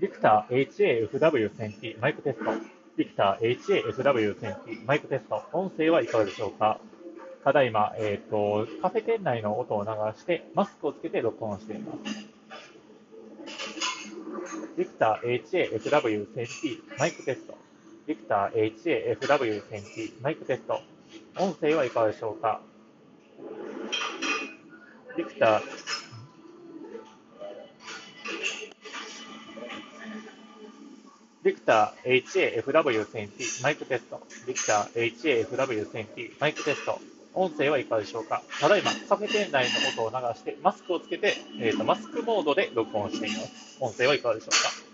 ビクター HAFW1000T マイクテスト。ビクター HAFW1000T マイクテスト。音声はいかがでしょうか？ただいま、えっ、と、カフェ店内の音を流して、マスクをつけて録音しています。ビクター HAFW1000T マイクテスト。ビクター HAFW1000T マイクテスト。音声はいかがでしょうか？ビクター、ビクター HAFW20 マイクテスト。ビクター HAFW20 マイクテスト。音声はいかがでしょうか？ただいま、カフェ店内の音を流して、マスクをつけて、えーと、マスクモードで録音しています。音声はいかがでしょうか？